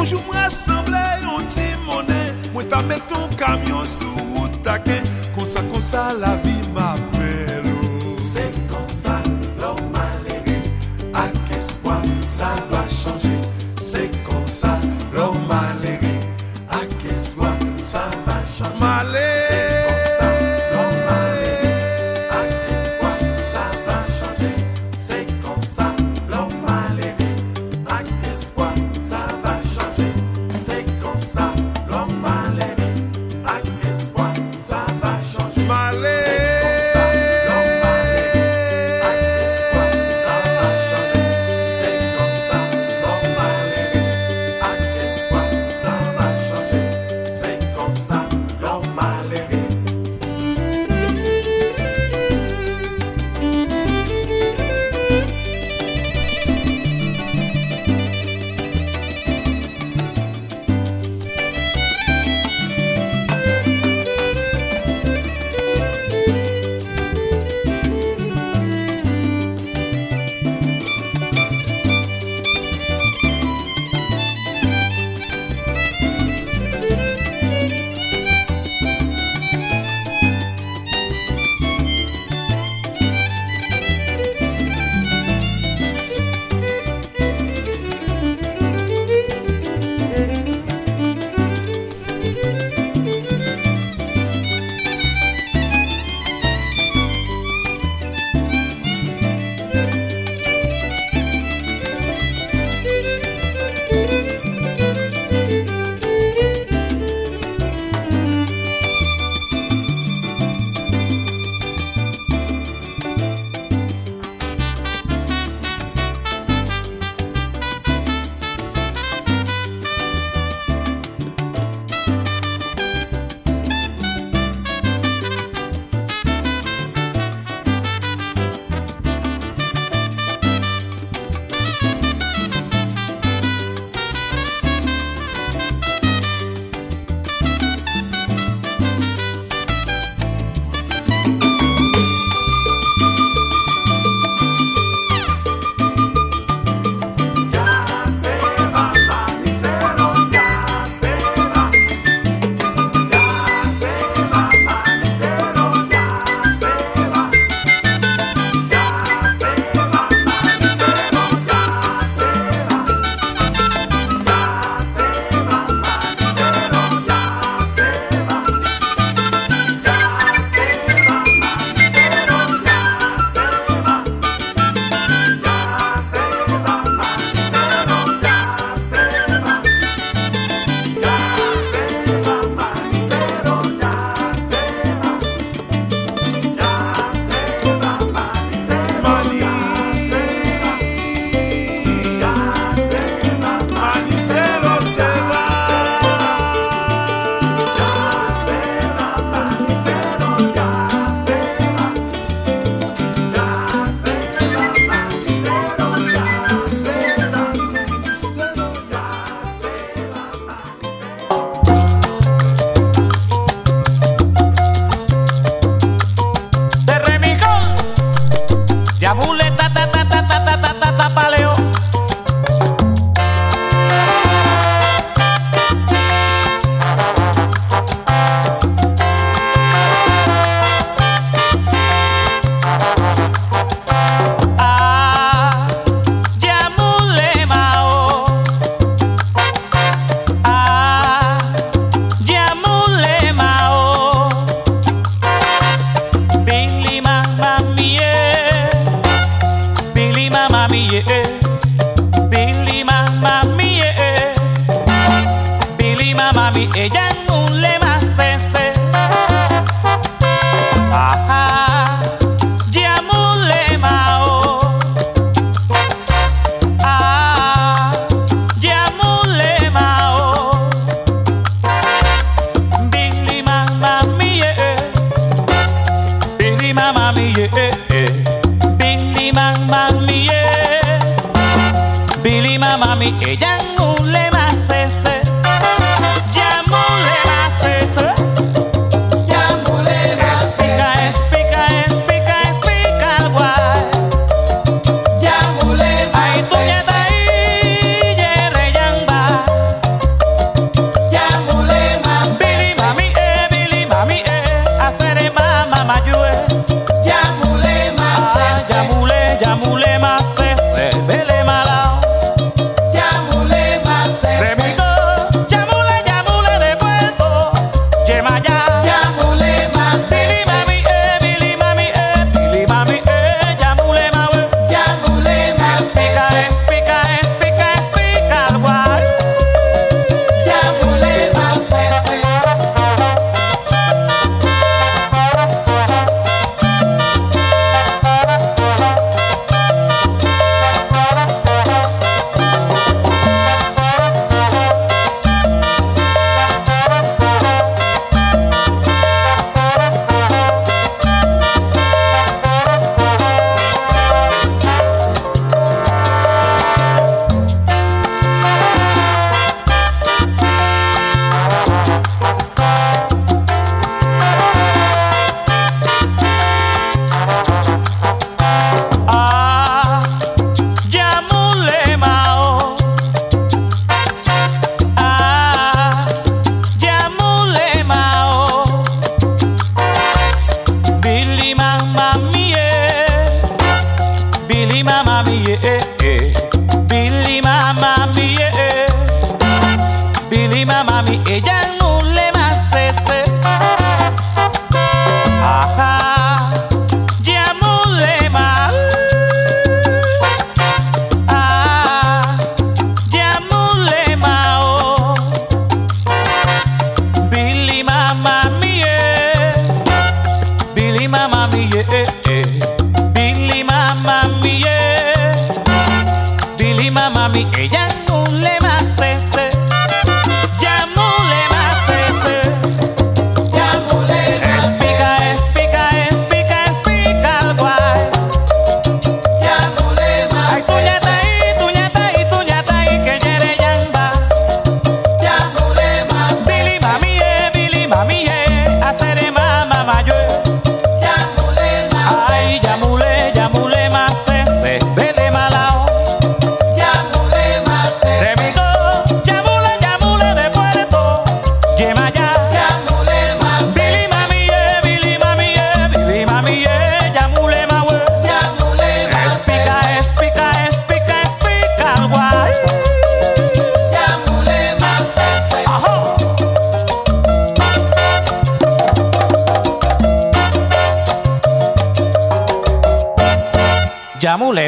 Bonjou mwen asemble yon timone Mwen ta meton kamyon sou ou taken Konsa konsa la vi map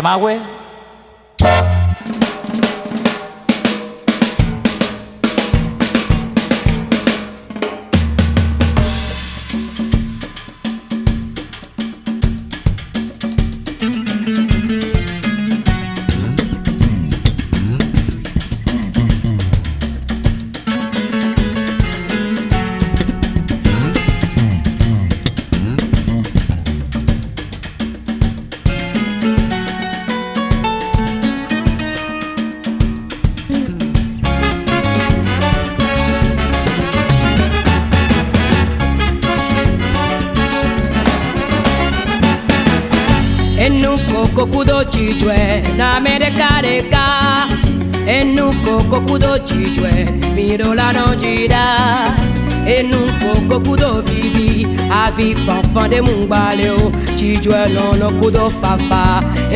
kudo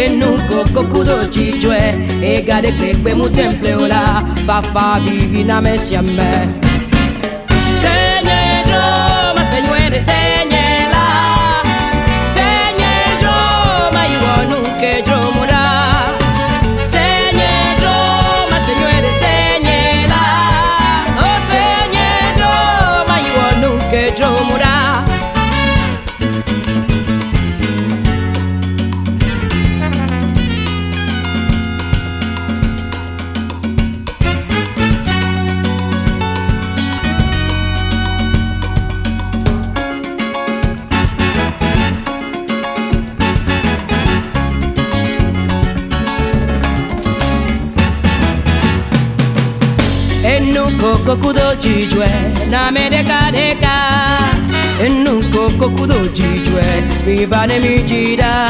enuko kokudo chijwe egade kpekpe mu temple ola fafa vivi na mesiame kokudo jijwe na me deka. Enuko kokudo jijwe Vivane mi jida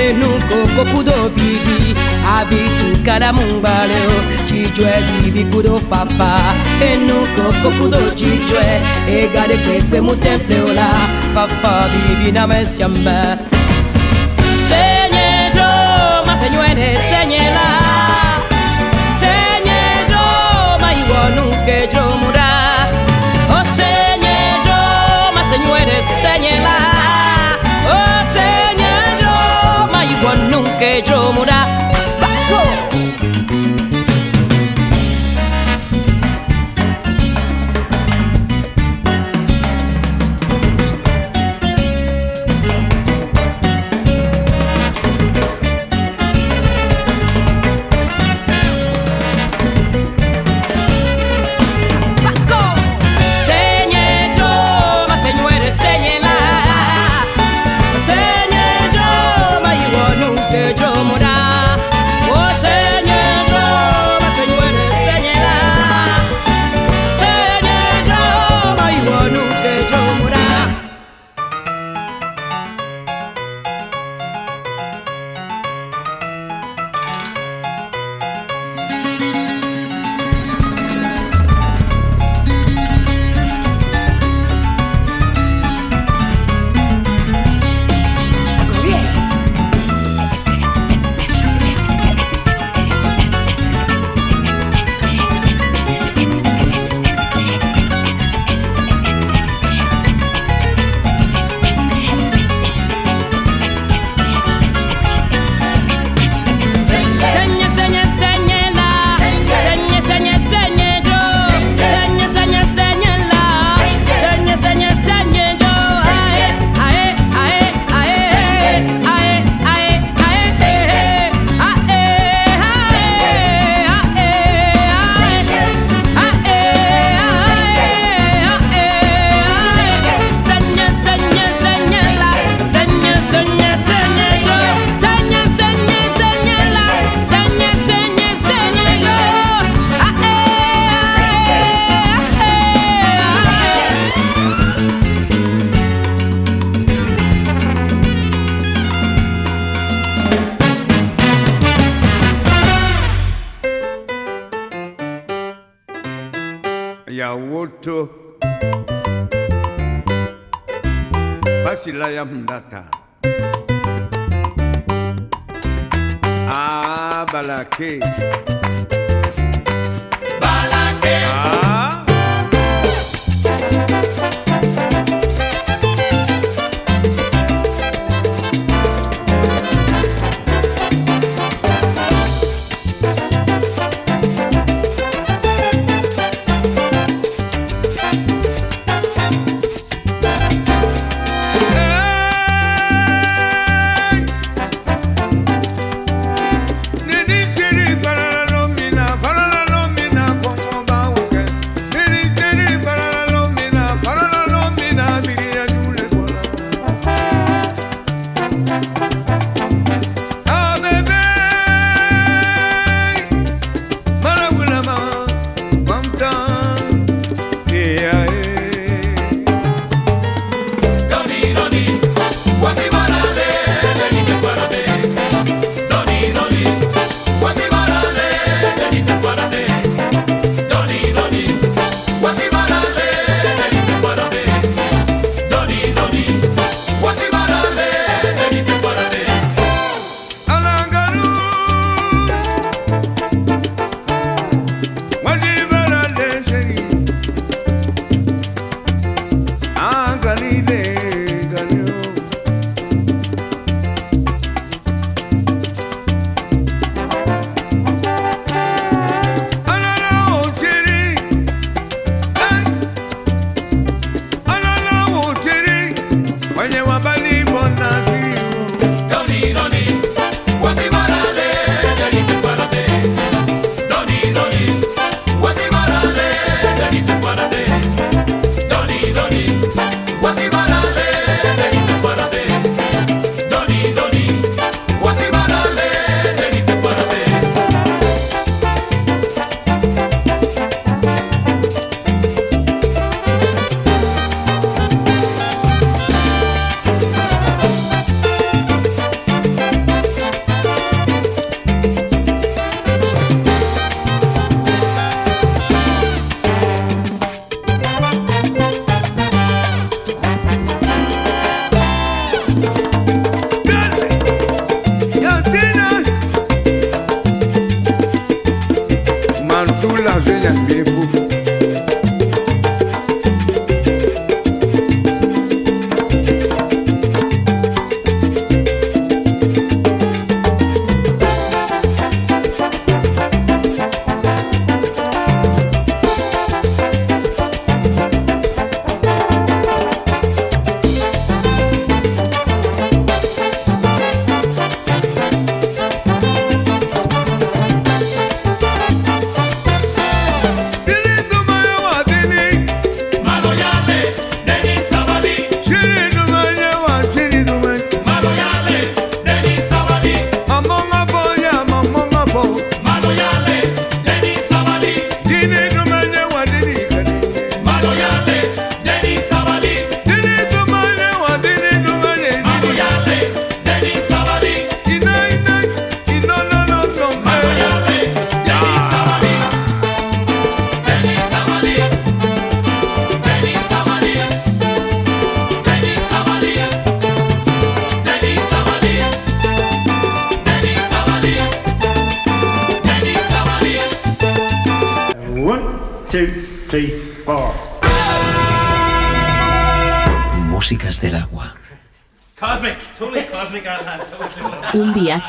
Enuko kokudo vivi Abitu kada mungbale Jijwe vivi kudo fafa. Enuko kokudo jijwe Egade mu temple ola. Fafa vivi na me siamba Senye jo ma señuere murar O Senhor, yo, mas Senhor é señalar nunca yo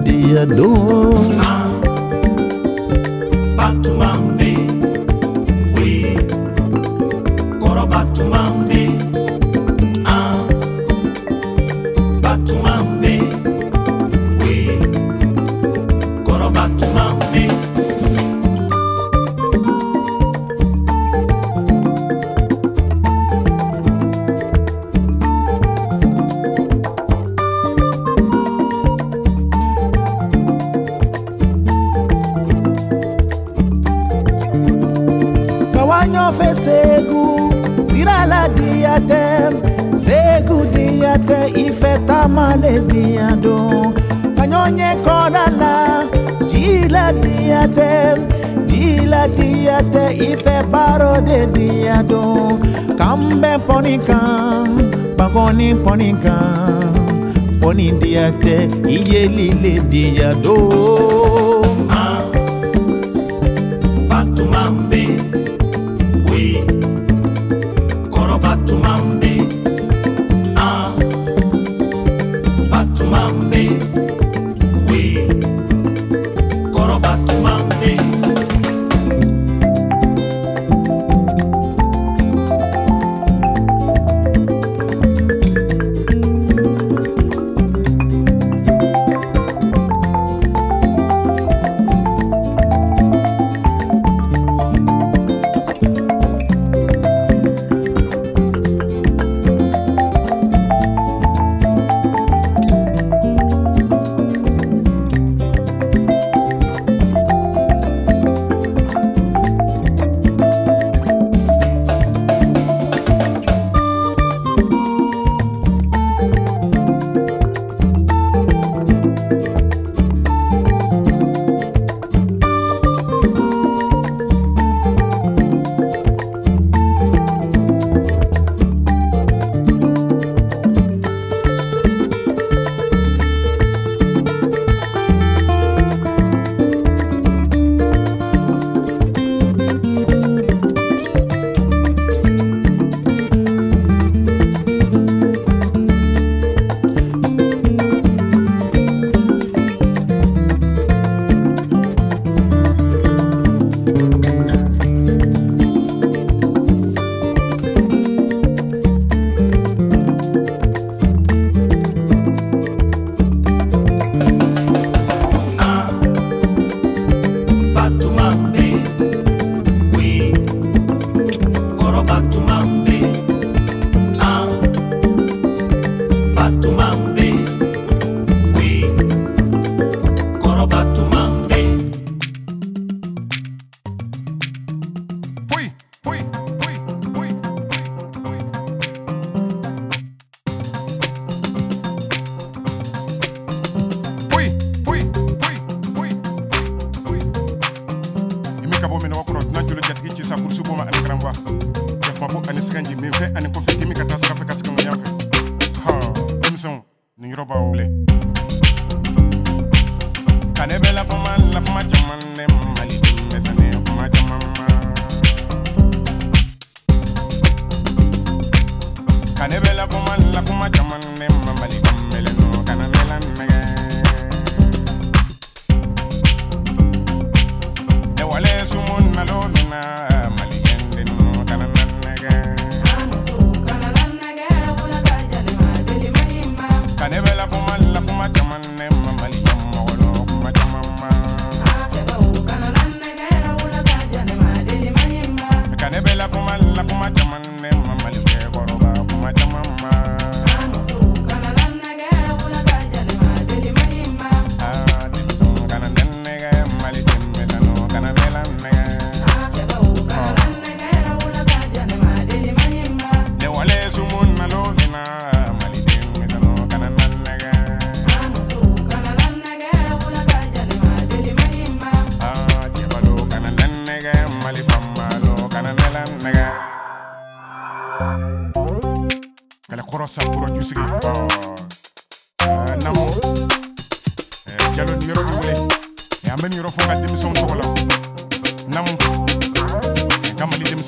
dia dor. oh.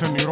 Ka mali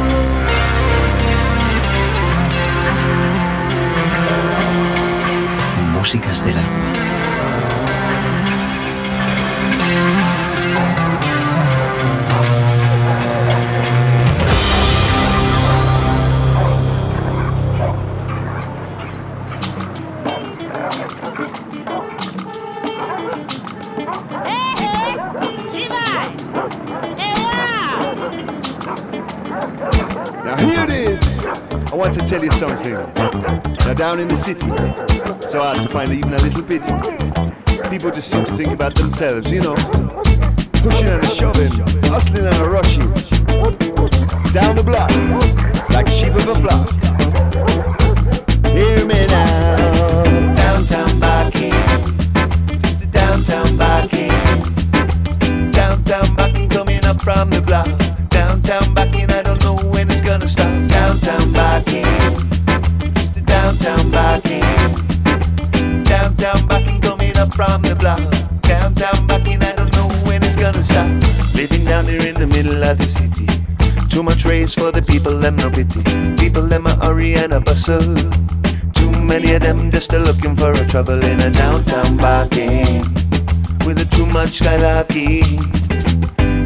down in the city. So hard to find even a little bit. People just seem to think about themselves, you know. Pushing and a shoving, hustling and a rushing. Down the block, like sheep of a flock. Hear me now, downtown barking, downtown barking, downtown barking coming up from the block. hustle. Too many of them just a looking for a trouble in a downtown parking with a too much skylarky.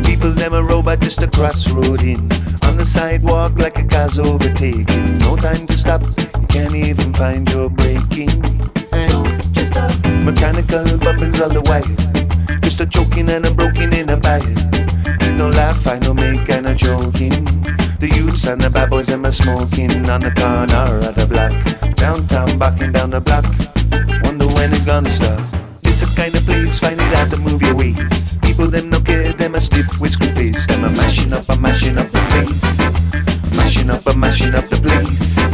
People them a robot just a crossroad in on the sidewalk like a car's overtaking. No time to stop, you can't even find your braking. Mechanical weapons all the way. just a choking and a broken in a bite. No laugh, I no make and a joking. The youths and the bad boys them the smoking on the corner of the block. Downtown, backing down the block. Wonder when it's gonna stop. It's the kind of place, find it hard to move your waist. People them no care, them a stiff with screw face. Them a mashing up, a mashing up the place. Mashing up, a mashing up the place.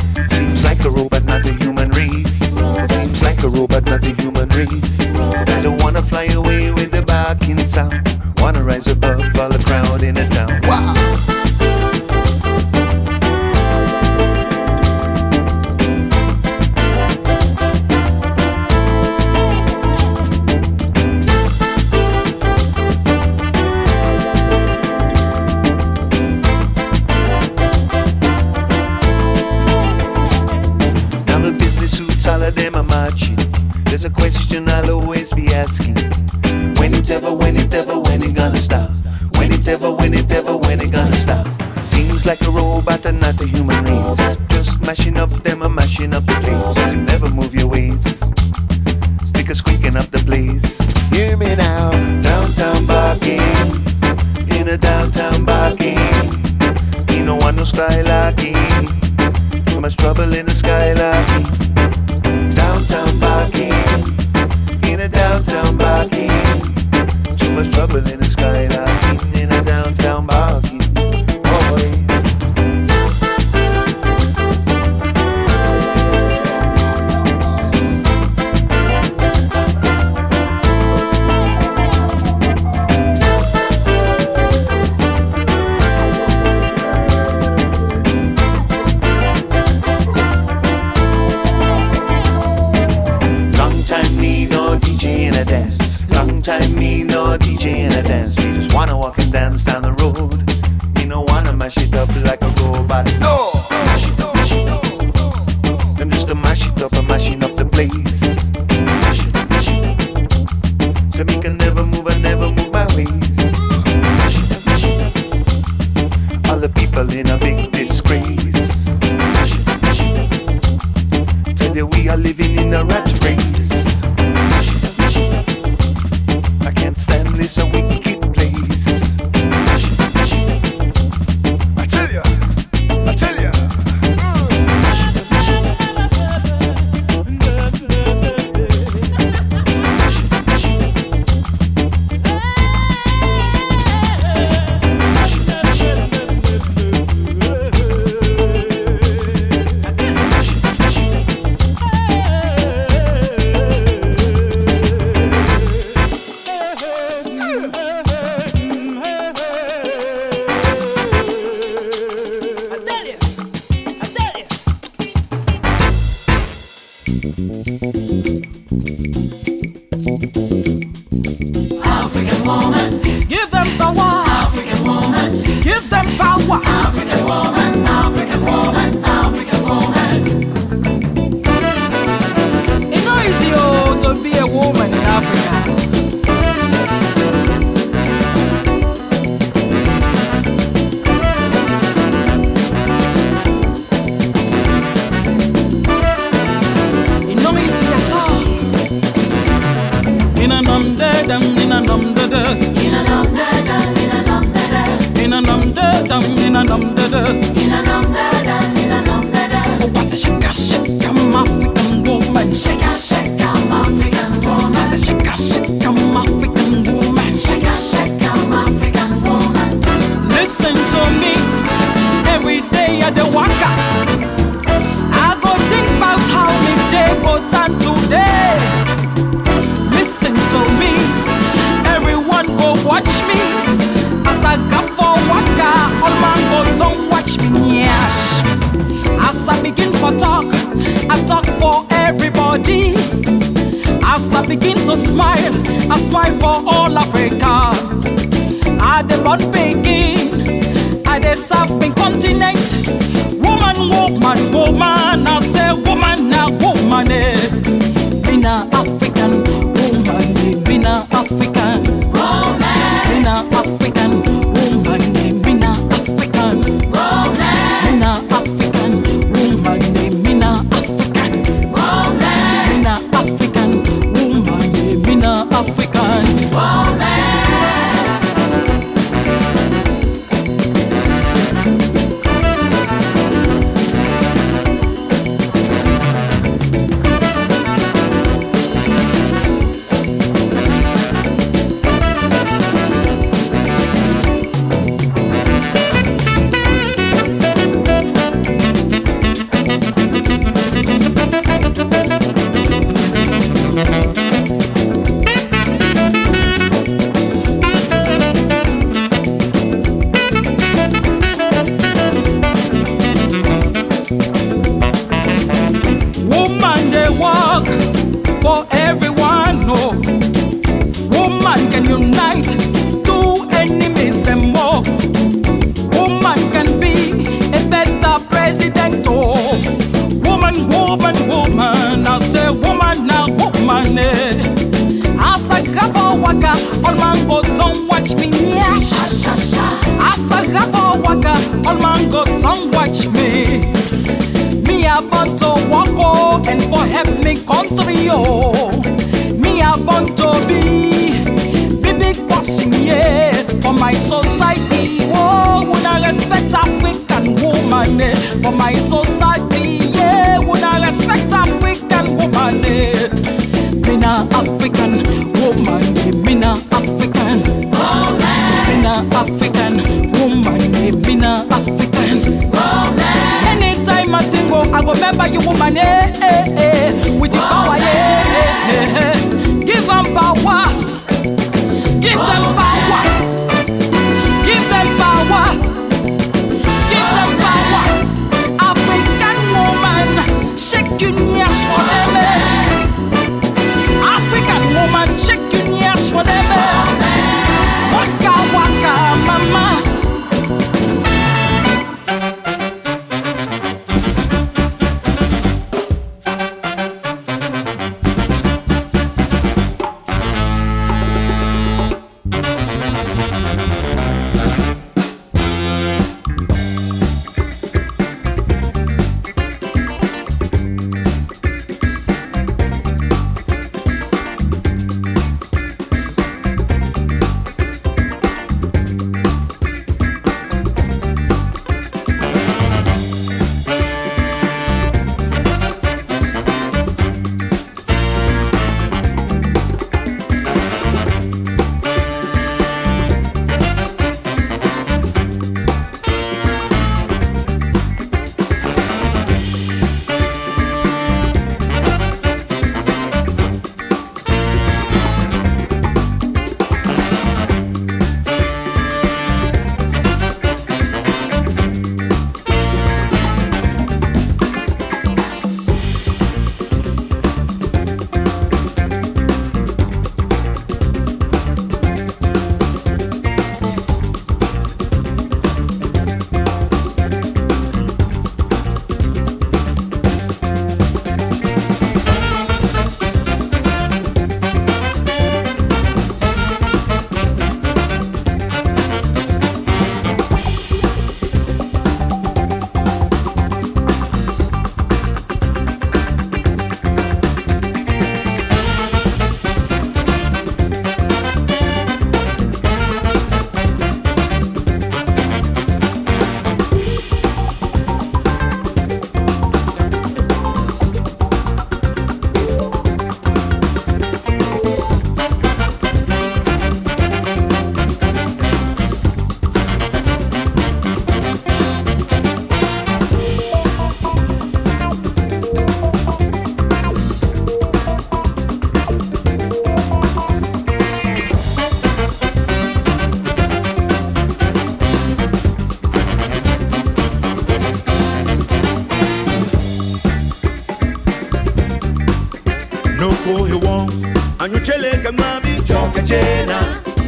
chena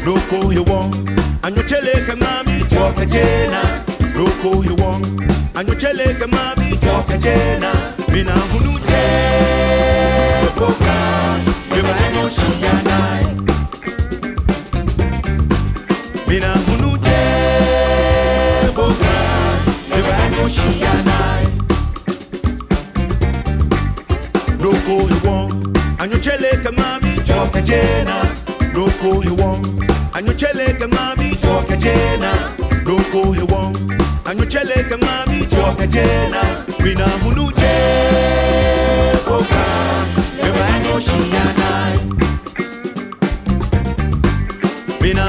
loko hiwo anyocheleke mami choka chena loko hiwo anyocheleke mami choka chena mina hunute boka beba enoshiyana mina hunute boka beba enoshiyana loko hiwo anyocheleke mami choka chena doko hewong anyocheleka ng'abi chwoka chena doko hewong anyocheleka ng'abi chwoka chena mina hunuje koka ebanyoshiyana mina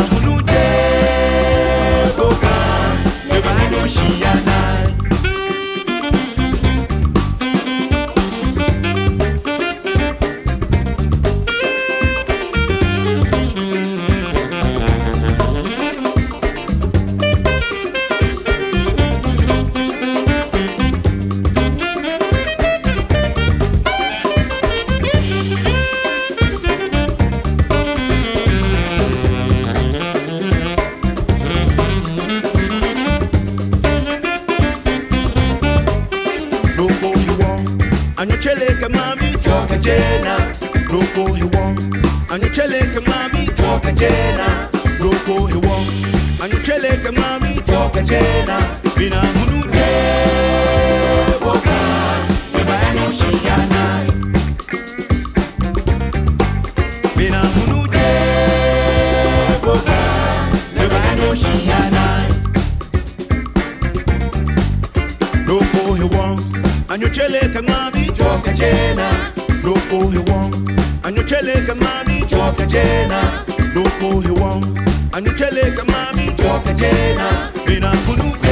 jena. No Loko he wong Anyo chele ka mami Choka jena. No Loko he wong Anyo chele ka mami Choka jena. Bina kunu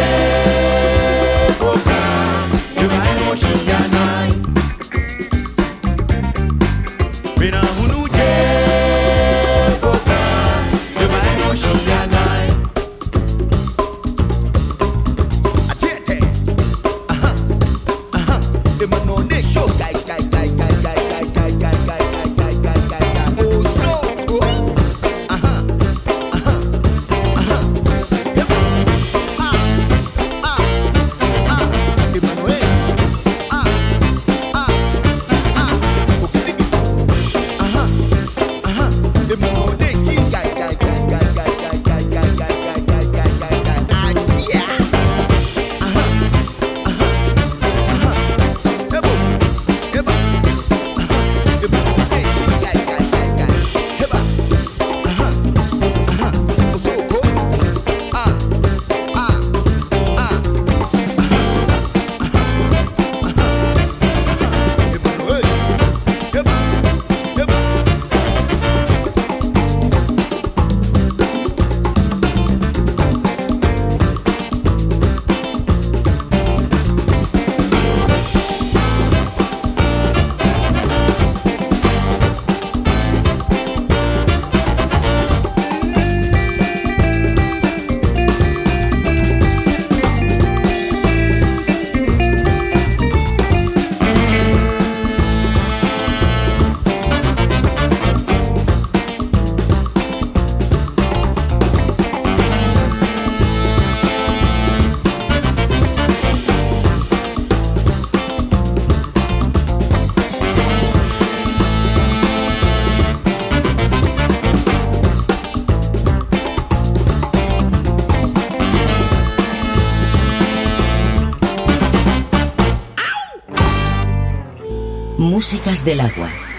del agua.